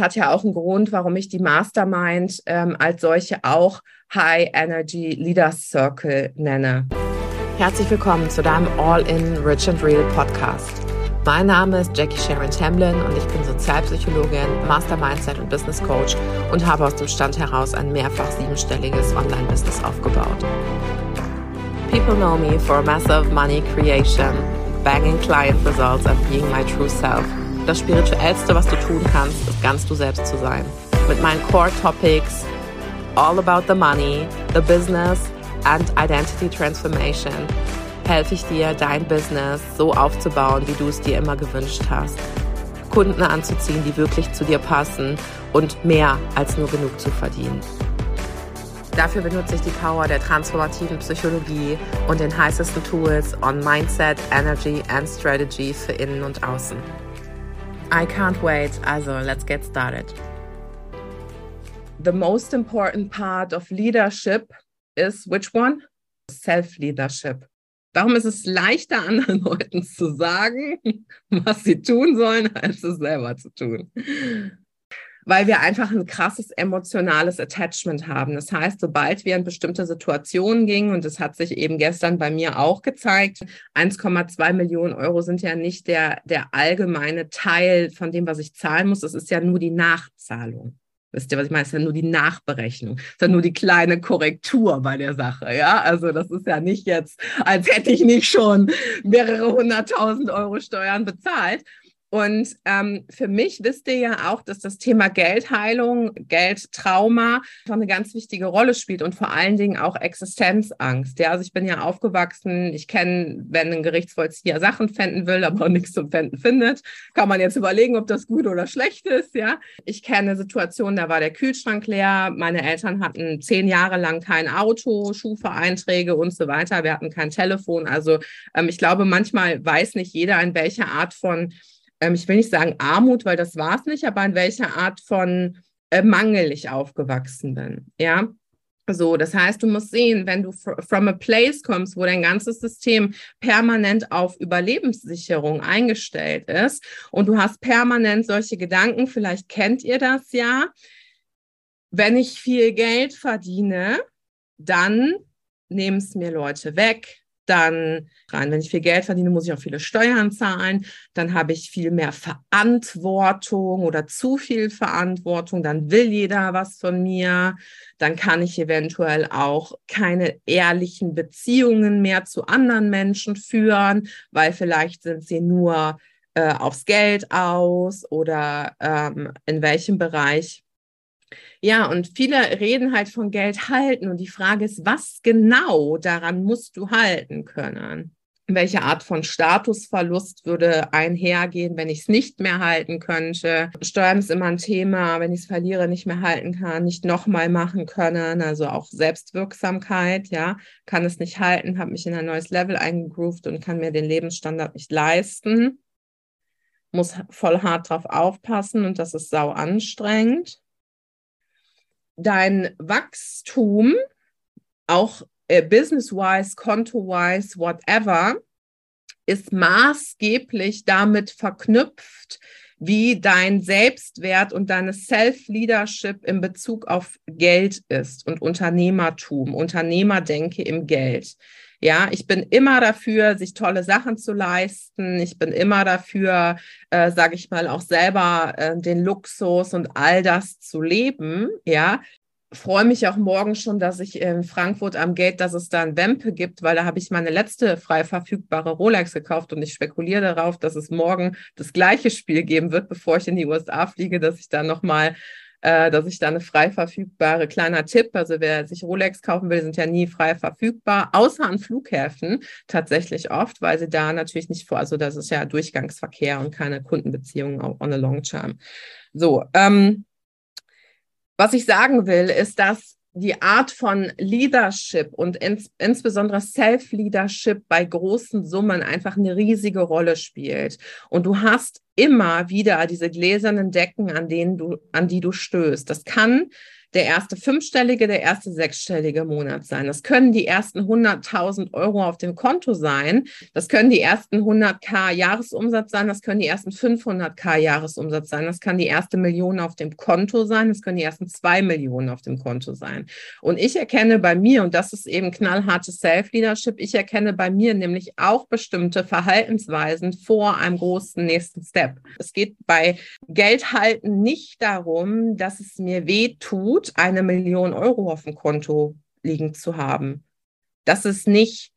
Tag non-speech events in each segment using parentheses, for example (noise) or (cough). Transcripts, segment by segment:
hat ja auch einen Grund, warum ich die Mastermind ähm, als solche auch High Energy Leaders Circle nenne. Herzlich willkommen zu deinem All-in Rich and Real Podcast. Mein Name ist Jackie Sharon Tamlin und ich bin Sozialpsychologin, Master Mindset und Business Coach und habe aus dem Stand heraus ein mehrfach siebenstelliges Online-Business aufgebaut. People know me for massive money creation, banging client results and being my true self. Das Spirituellste, was du tun kannst, ist ganz du selbst zu sein. Mit meinen Core Topics All About the Money, the Business and Identity Transformation helfe ich dir, dein Business so aufzubauen, wie du es dir immer gewünscht hast. Kunden anzuziehen, die wirklich zu dir passen und mehr als nur genug zu verdienen. Dafür benutze ich die Power der transformativen Psychologie und den heißesten Tools on Mindset, Energy and Strategy für Innen und Außen. I can't wait. Also, let's get started. The most important part of leadership is which one? Self-leadership. Darum ist es leichter, (laughs) anderen Leuten zu sagen, was sie tun sollen, als es selber zu tun weil wir einfach ein krasses emotionales Attachment haben. Das heißt, sobald wir in bestimmte Situationen gingen, und das hat sich eben gestern bei mir auch gezeigt, 1,2 Millionen Euro sind ja nicht der, der allgemeine Teil von dem, was ich zahlen muss. Das ist ja nur die Nachzahlung. Wisst ihr, was ich meine? Das ist ja nur die Nachberechnung. Das ist ja nur die kleine Korrektur bei der Sache. Ja, also das ist ja nicht jetzt, als hätte ich nicht schon mehrere hunderttausend Euro Steuern bezahlt, und ähm, für mich wisst ihr ja auch, dass das Thema Geldheilung, Geldtrauma schon eine ganz wichtige Rolle spielt und vor allen Dingen auch Existenzangst. Ja, also ich bin ja aufgewachsen, ich kenne, wenn ein Gerichtsvollzieher Sachen fänden will, aber nichts zum Fänden findet, kann man jetzt überlegen, ob das gut oder schlecht ist. Ja, ich kenne Situationen, da war der Kühlschrank leer, meine Eltern hatten zehn Jahre lang kein Auto, Schufa-Einträge und so weiter. Wir hatten kein Telefon. Also ähm, ich glaube, manchmal weiß nicht jeder, in welcher Art von ähm, ich will nicht sagen Armut, weil das war es nicht, aber in welcher Art von äh, Mangel ich aufgewachsen bin. Ja. So, das heißt, du musst sehen, wenn du from a place kommst, wo dein ganzes System permanent auf Überlebenssicherung eingestellt ist und du hast permanent solche Gedanken, vielleicht kennt ihr das ja, wenn ich viel Geld verdiene, dann nehmen es mir Leute weg, dann rein. Wenn ich viel Geld verdiene, muss ich auch viele Steuern zahlen. Dann habe ich viel mehr Verantwortung oder zu viel Verantwortung. Dann will jeder was von mir. Dann kann ich eventuell auch keine ehrlichen Beziehungen mehr zu anderen Menschen führen, weil vielleicht sind sie nur äh, aufs Geld aus oder ähm, in welchem Bereich ja, und viele reden halt von Geld halten und die Frage ist, was genau daran musst du halten können? Welche Art von Statusverlust würde einhergehen, wenn ich es nicht mehr halten könnte? Steuern ist immer ein Thema, wenn ich es verliere, nicht mehr halten kann, nicht nochmal machen können, also auch Selbstwirksamkeit, ja, kann es nicht halten, habe mich in ein neues Level eingegroovt und kann mir den Lebensstandard nicht leisten, muss voll hart drauf aufpassen und das ist sau anstrengend dein Wachstum, auch äh, business-wise, konto-wise, whatever, ist maßgeblich damit verknüpft, wie dein Selbstwert und deine Self-Leadership in Bezug auf Geld ist und Unternehmertum, Unternehmerdenke im Geld. Ja, ich bin immer dafür, sich tolle Sachen zu leisten. Ich bin immer dafür, äh, sage ich mal, auch selber äh, den Luxus und all das zu leben. Ja, freue mich auch morgen schon, dass ich in Frankfurt am Gate, dass es da ein Wempe gibt, weil da habe ich meine letzte frei verfügbare Rolex gekauft und ich spekuliere darauf, dass es morgen das gleiche Spiel geben wird, bevor ich in die USA fliege, dass ich da nochmal äh, dass ich da eine frei verfügbare, kleiner Tipp, also wer sich Rolex kaufen will, sind ja nie frei verfügbar, außer an Flughäfen tatsächlich oft, weil sie da natürlich nicht vor, also das ist ja Durchgangsverkehr und keine Kundenbeziehungen on a long term. So, ähm, was ich sagen will, ist, dass die Art von Leadership und ins, insbesondere Self-Leadership bei großen Summen einfach eine riesige Rolle spielt. Und du hast immer wieder diese gläsernen Decken, an denen du, an die du stößt. Das kann der erste fünfstellige, der erste sechsstellige Monat sein. Das können die ersten 100.000 Euro auf dem Konto sein. Das können die ersten 100k Jahresumsatz sein. Das können die ersten 500k Jahresumsatz sein. Das kann die erste Million auf dem Konto sein. Das können die ersten zwei Millionen auf dem Konto sein. Und ich erkenne bei mir, und das ist eben knallhartes Self-Leadership, ich erkenne bei mir nämlich auch bestimmte Verhaltensweisen vor einem großen nächsten Step. Es geht bei Geld halten nicht darum, dass es mir weh tut, eine Million Euro auf dem Konto liegen zu haben. Das ist nicht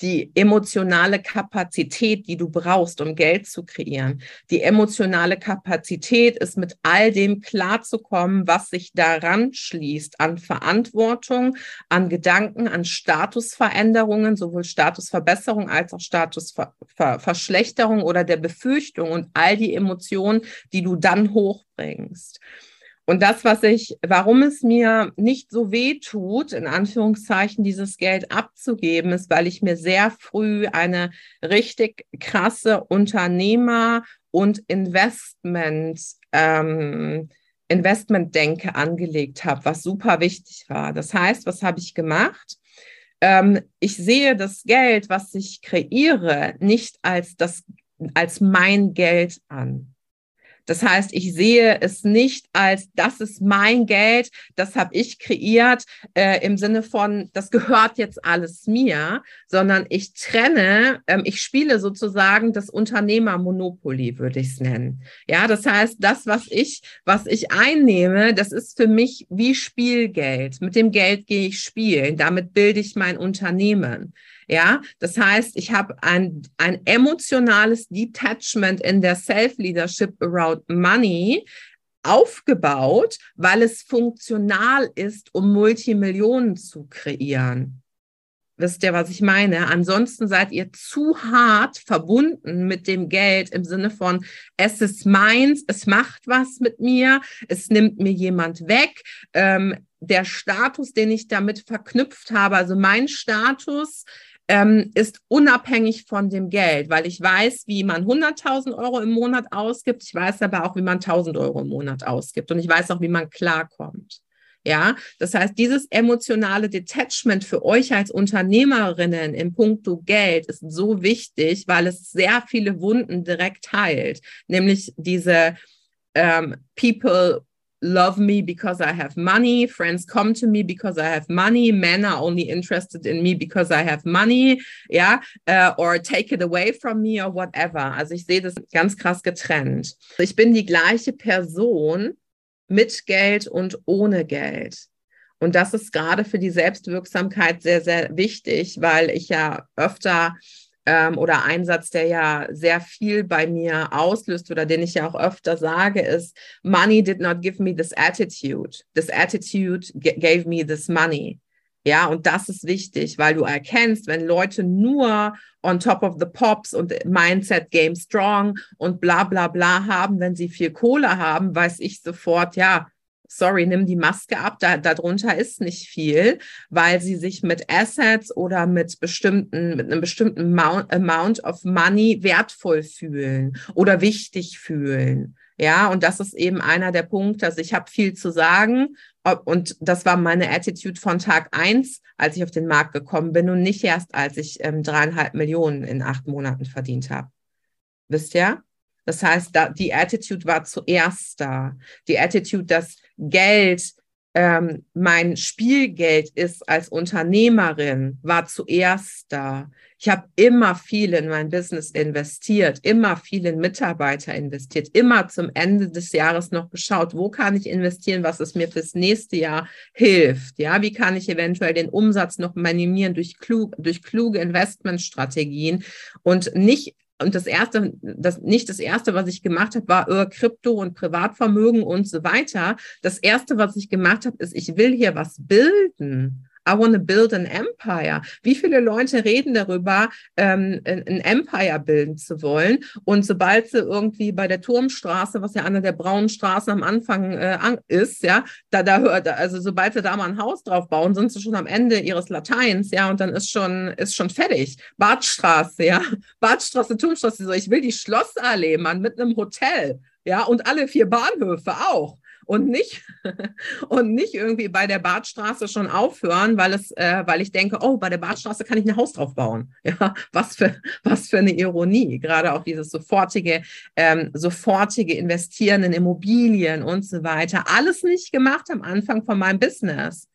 die emotionale Kapazität, die du brauchst, um Geld zu kreieren. Die emotionale Kapazität ist mit all dem klarzukommen, was sich daran schließt, an Verantwortung, an Gedanken, an Statusveränderungen, sowohl Statusverbesserung als auch Statusverschlechterung oder der Befürchtung und all die Emotionen, die du dann hochbringst. Und das, was ich, warum es mir nicht so weh tut, in Anführungszeichen, dieses Geld abzugeben, ist, weil ich mir sehr früh eine richtig krasse Unternehmer- und Investment, ähm, Investmentdenke angelegt habe, was super wichtig war. Das heißt, was habe ich gemacht? Ähm, ich sehe das Geld, was ich kreiere, nicht als das, als mein Geld an. Das heißt, ich sehe es nicht als, das ist mein Geld, das habe ich kreiert, äh, im Sinne von, das gehört jetzt alles mir, sondern ich trenne, ähm, ich spiele sozusagen das Unternehmermonopoly, würde ich es nennen. Ja, das heißt, das, was ich, was ich einnehme, das ist für mich wie Spielgeld. Mit dem Geld gehe ich spielen, damit bilde ich mein Unternehmen. Ja, das heißt, ich habe ein, ein emotionales Detachment in der Self-Leadership around Money aufgebaut, weil es funktional ist, um Multimillionen zu kreieren. Wisst ihr, was ich meine? Ansonsten seid ihr zu hart verbunden mit dem Geld im Sinne von, es ist meins, es macht was mit mir, es nimmt mir jemand weg. Ähm, der Status, den ich damit verknüpft habe, also mein Status ähm, ist unabhängig von dem Geld, weil ich weiß, wie man 100.000 Euro im Monat ausgibt. Ich weiß aber auch, wie man 1.000 Euro im Monat ausgibt. Und ich weiß auch, wie man klarkommt. Ja, das heißt, dieses emotionale Detachment für euch als Unternehmerinnen im Punkto Geld ist so wichtig, weil es sehr viele Wunden direkt heilt. Nämlich diese ähm, People love me because I have money. Friends come to me because I have money. Men are only interested in me because I have money. Ja, uh, or take it away from me or whatever. Also ich sehe das ganz krass getrennt. Ich bin die gleiche Person mit Geld und ohne Geld. Und das ist gerade für die Selbstwirksamkeit sehr, sehr wichtig, weil ich ja öfter ähm, oder ein Satz, der ja sehr viel bei mir auslöst oder den ich ja auch öfter sage, ist, Money did not give me this attitude. This attitude gave me this money. Ja, und das ist wichtig, weil du erkennst, wenn Leute nur on top of the pops und Mindset Game Strong und bla bla bla haben, wenn sie viel Kohle haben, weiß ich sofort, ja, sorry, nimm die Maske ab, da, darunter ist nicht viel, weil sie sich mit Assets oder mit bestimmten, mit einem bestimmten Amount, of Money wertvoll fühlen oder wichtig fühlen. Ja, und das ist eben einer der Punkte. Also ich habe viel zu sagen und das war meine Attitude von Tag eins, als ich auf den Markt gekommen bin und nicht erst, als ich ähm, dreieinhalb Millionen in acht Monaten verdient habe. Wisst ihr? Das heißt, da, die Attitude war zuerst da. Die Attitude, dass Geld ähm, mein Spielgeld ist als Unternehmerin, war zuerst da. Ich habe immer viel in mein Business investiert, immer viel in Mitarbeiter investiert, immer zum Ende des Jahres noch geschaut, wo kann ich investieren, was es mir fürs nächste Jahr hilft. Ja, wie kann ich eventuell den Umsatz noch minimieren durch, klug, durch kluge Investmentstrategien und nicht und das erste, das nicht das erste, was ich gemacht habe, war äh, Krypto und Privatvermögen und so weiter. Das erste, was ich gemacht habe, ist, ich will hier was bilden. I want to build an empire. Wie viele Leute reden darüber, ähm, ein Empire bilden zu wollen? Und sobald sie irgendwie bei der Turmstraße, was ja eine der braunen Straßen am Anfang äh, ist, ja, da, da hört, also sobald sie da mal ein Haus drauf bauen, sind sie schon am Ende ihres Lateins, ja, und dann ist schon, ist schon fertig. Badstraße, ja, (laughs) Badstraße, Turmstraße, so, ich will die Schlossallee, Mann, mit einem Hotel, ja, und alle vier Bahnhöfe auch. Und nicht (laughs) und nicht irgendwie bei der Badstraße schon aufhören, weil es, äh, weil ich denke, oh, bei der Badstraße kann ich ein Haus drauf bauen. (laughs) Ja, was für was für eine Ironie. Gerade auch dieses sofortige, ähm, sofortige Investieren in Immobilien und so weiter. Alles nicht gemacht am Anfang von meinem Business.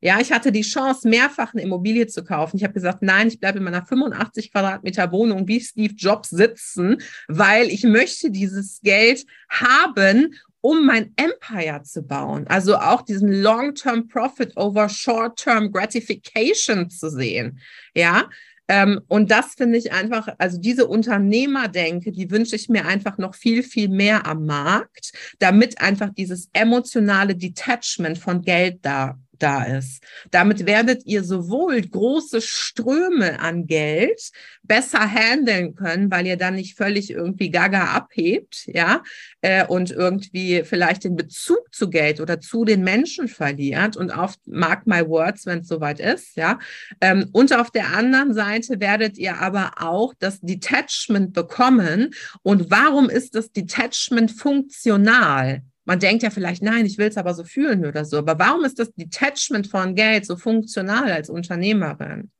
Ja, ich hatte die Chance, mehrfach eine Immobilie zu kaufen. Ich habe gesagt, nein, ich bleibe in meiner 85 Quadratmeter Wohnung wie Steve Jobs sitzen, weil ich möchte dieses Geld haben, um mein Empire zu bauen. Also auch diesen Long-Term Profit over Short-Term Gratification zu sehen. Ja, ähm, und das finde ich einfach, also diese Unternehmerdenke, die wünsche ich mir einfach noch viel, viel mehr am Markt, damit einfach dieses emotionale Detachment von Geld da da ist. Damit werdet ihr sowohl große Ströme an Geld besser handeln können, weil ihr dann nicht völlig irgendwie gaga abhebt, ja, äh, und irgendwie vielleicht den Bezug zu Geld oder zu den Menschen verliert und auf mark my words, wenn es soweit ist, ja. Ähm, und auf der anderen Seite werdet ihr aber auch das Detachment bekommen. Und warum ist das Detachment funktional? Man denkt ja vielleicht, nein, ich will es aber so fühlen oder so. Aber warum ist das Detachment von Geld so funktional als Unternehmerin?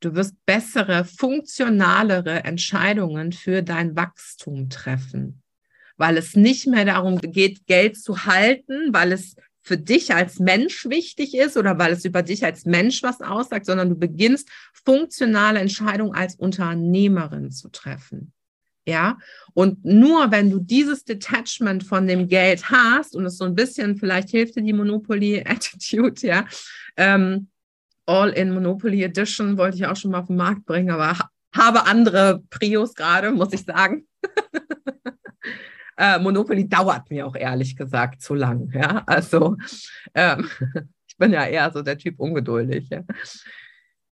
Du wirst bessere, funktionalere Entscheidungen für dein Wachstum treffen, weil es nicht mehr darum geht, Geld zu halten, weil es für dich als Mensch wichtig ist oder weil es über dich als Mensch was aussagt, sondern du beginnst funktionale Entscheidungen als Unternehmerin zu treffen. Ja, und nur wenn du dieses Detachment von dem Geld hast und es so ein bisschen, vielleicht hilft dir die Monopoly Attitude, ja, ähm, All in Monopoly Edition wollte ich auch schon mal auf den Markt bringen, aber ha habe andere Prios gerade, muss ich sagen. (laughs) äh, Monopoly dauert mir auch ehrlich gesagt zu lang, ja, also ähm, (laughs) ich bin ja eher so der Typ ungeduldig, ja.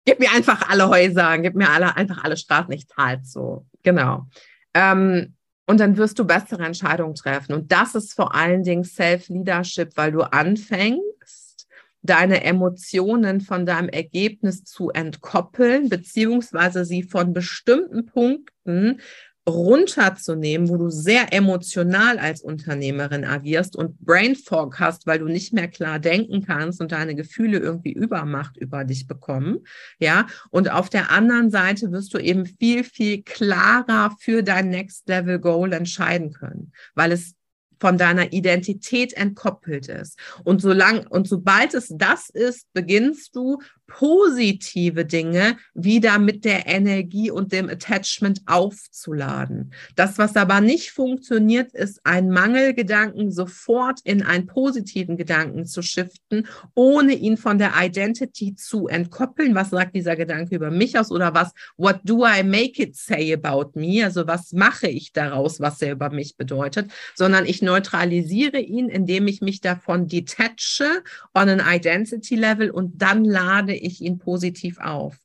Gib mir einfach alle Häuser, gib mir alle, einfach alle Straßen, ich zahle so. Genau. Ähm, und dann wirst du bessere Entscheidungen treffen. Und das ist vor allen Dingen Self-Leadership, weil du anfängst, deine Emotionen von deinem Ergebnis zu entkoppeln, beziehungsweise sie von bestimmten Punkten runterzunehmen, wo du sehr emotional als Unternehmerin agierst und Brain Fog hast, weil du nicht mehr klar denken kannst und deine Gefühle irgendwie Übermacht über dich bekommen. Ja, und auf der anderen Seite wirst du eben viel, viel klarer für dein Next Level Goal entscheiden können, weil es von deiner Identität entkoppelt ist. Und solange, und sobald es das ist, beginnst du positive Dinge wieder mit der Energie und dem Attachment aufzuladen. Das, was aber nicht funktioniert, ist ein Mangelgedanken sofort in einen positiven Gedanken zu shiften, ohne ihn von der Identity zu entkoppeln. Was sagt dieser Gedanke über mich aus oder was, what do I make it say about me? Also was mache ich daraus, was er über mich bedeutet, sondern ich neutralisiere ihn, indem ich mich davon detache on an identity level und dann lade ich ihn positiv auf.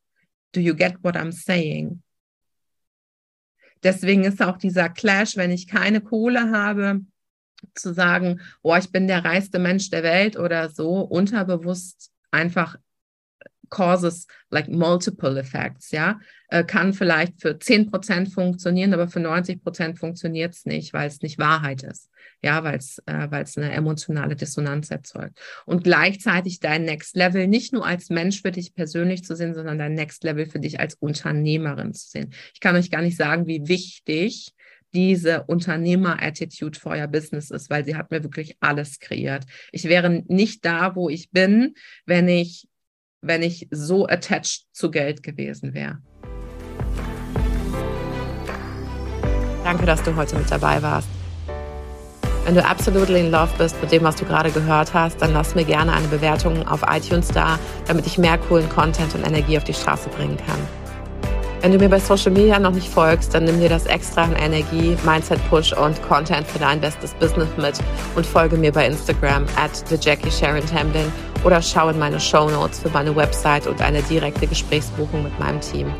Do you get what I'm saying? Deswegen ist auch dieser Clash, wenn ich keine Kohle habe, zu sagen, oh, ich bin der reichste Mensch der Welt oder so, unterbewusst einfach causes like multiple effects, ja, äh, kann vielleicht für 10% funktionieren, aber für 90% funktioniert es nicht, weil es nicht Wahrheit ist, ja, weil es äh, eine emotionale Dissonanz erzeugt. Und gleichzeitig dein Next Level nicht nur als Mensch für dich persönlich zu sehen, sondern dein Next Level für dich als Unternehmerin zu sehen. Ich kann euch gar nicht sagen, wie wichtig diese Unternehmer-Attitude für euer Business ist, weil sie hat mir wirklich alles kreiert. Ich wäre nicht da, wo ich bin, wenn ich wenn ich so attached zu Geld gewesen wäre. Danke, dass du heute mit dabei warst. Wenn du absolutely in love bist mit dem, was du gerade gehört hast, dann lass mir gerne eine Bewertung auf iTunes da, damit ich mehr coolen Content und Energie auf die Straße bringen kann. Wenn du mir bei Social Media noch nicht folgst, dann nimm dir das extra an Energie, Mindset Push und Content für dein bestes Business mit und folge mir bei Instagram at the Jackie Sharon Tamblin oder schau in meine Show Notes für meine Website und eine direkte Gesprächsbuchung mit meinem Team.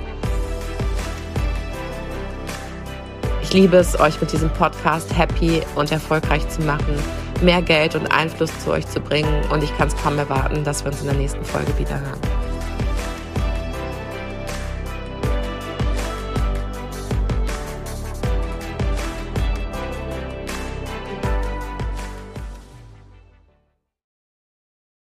Ich liebe es, euch mit diesem Podcast happy und erfolgreich zu machen, mehr Geld und Einfluss zu euch zu bringen und ich kann es kaum erwarten, dass wir uns in der nächsten Folge wieder hören.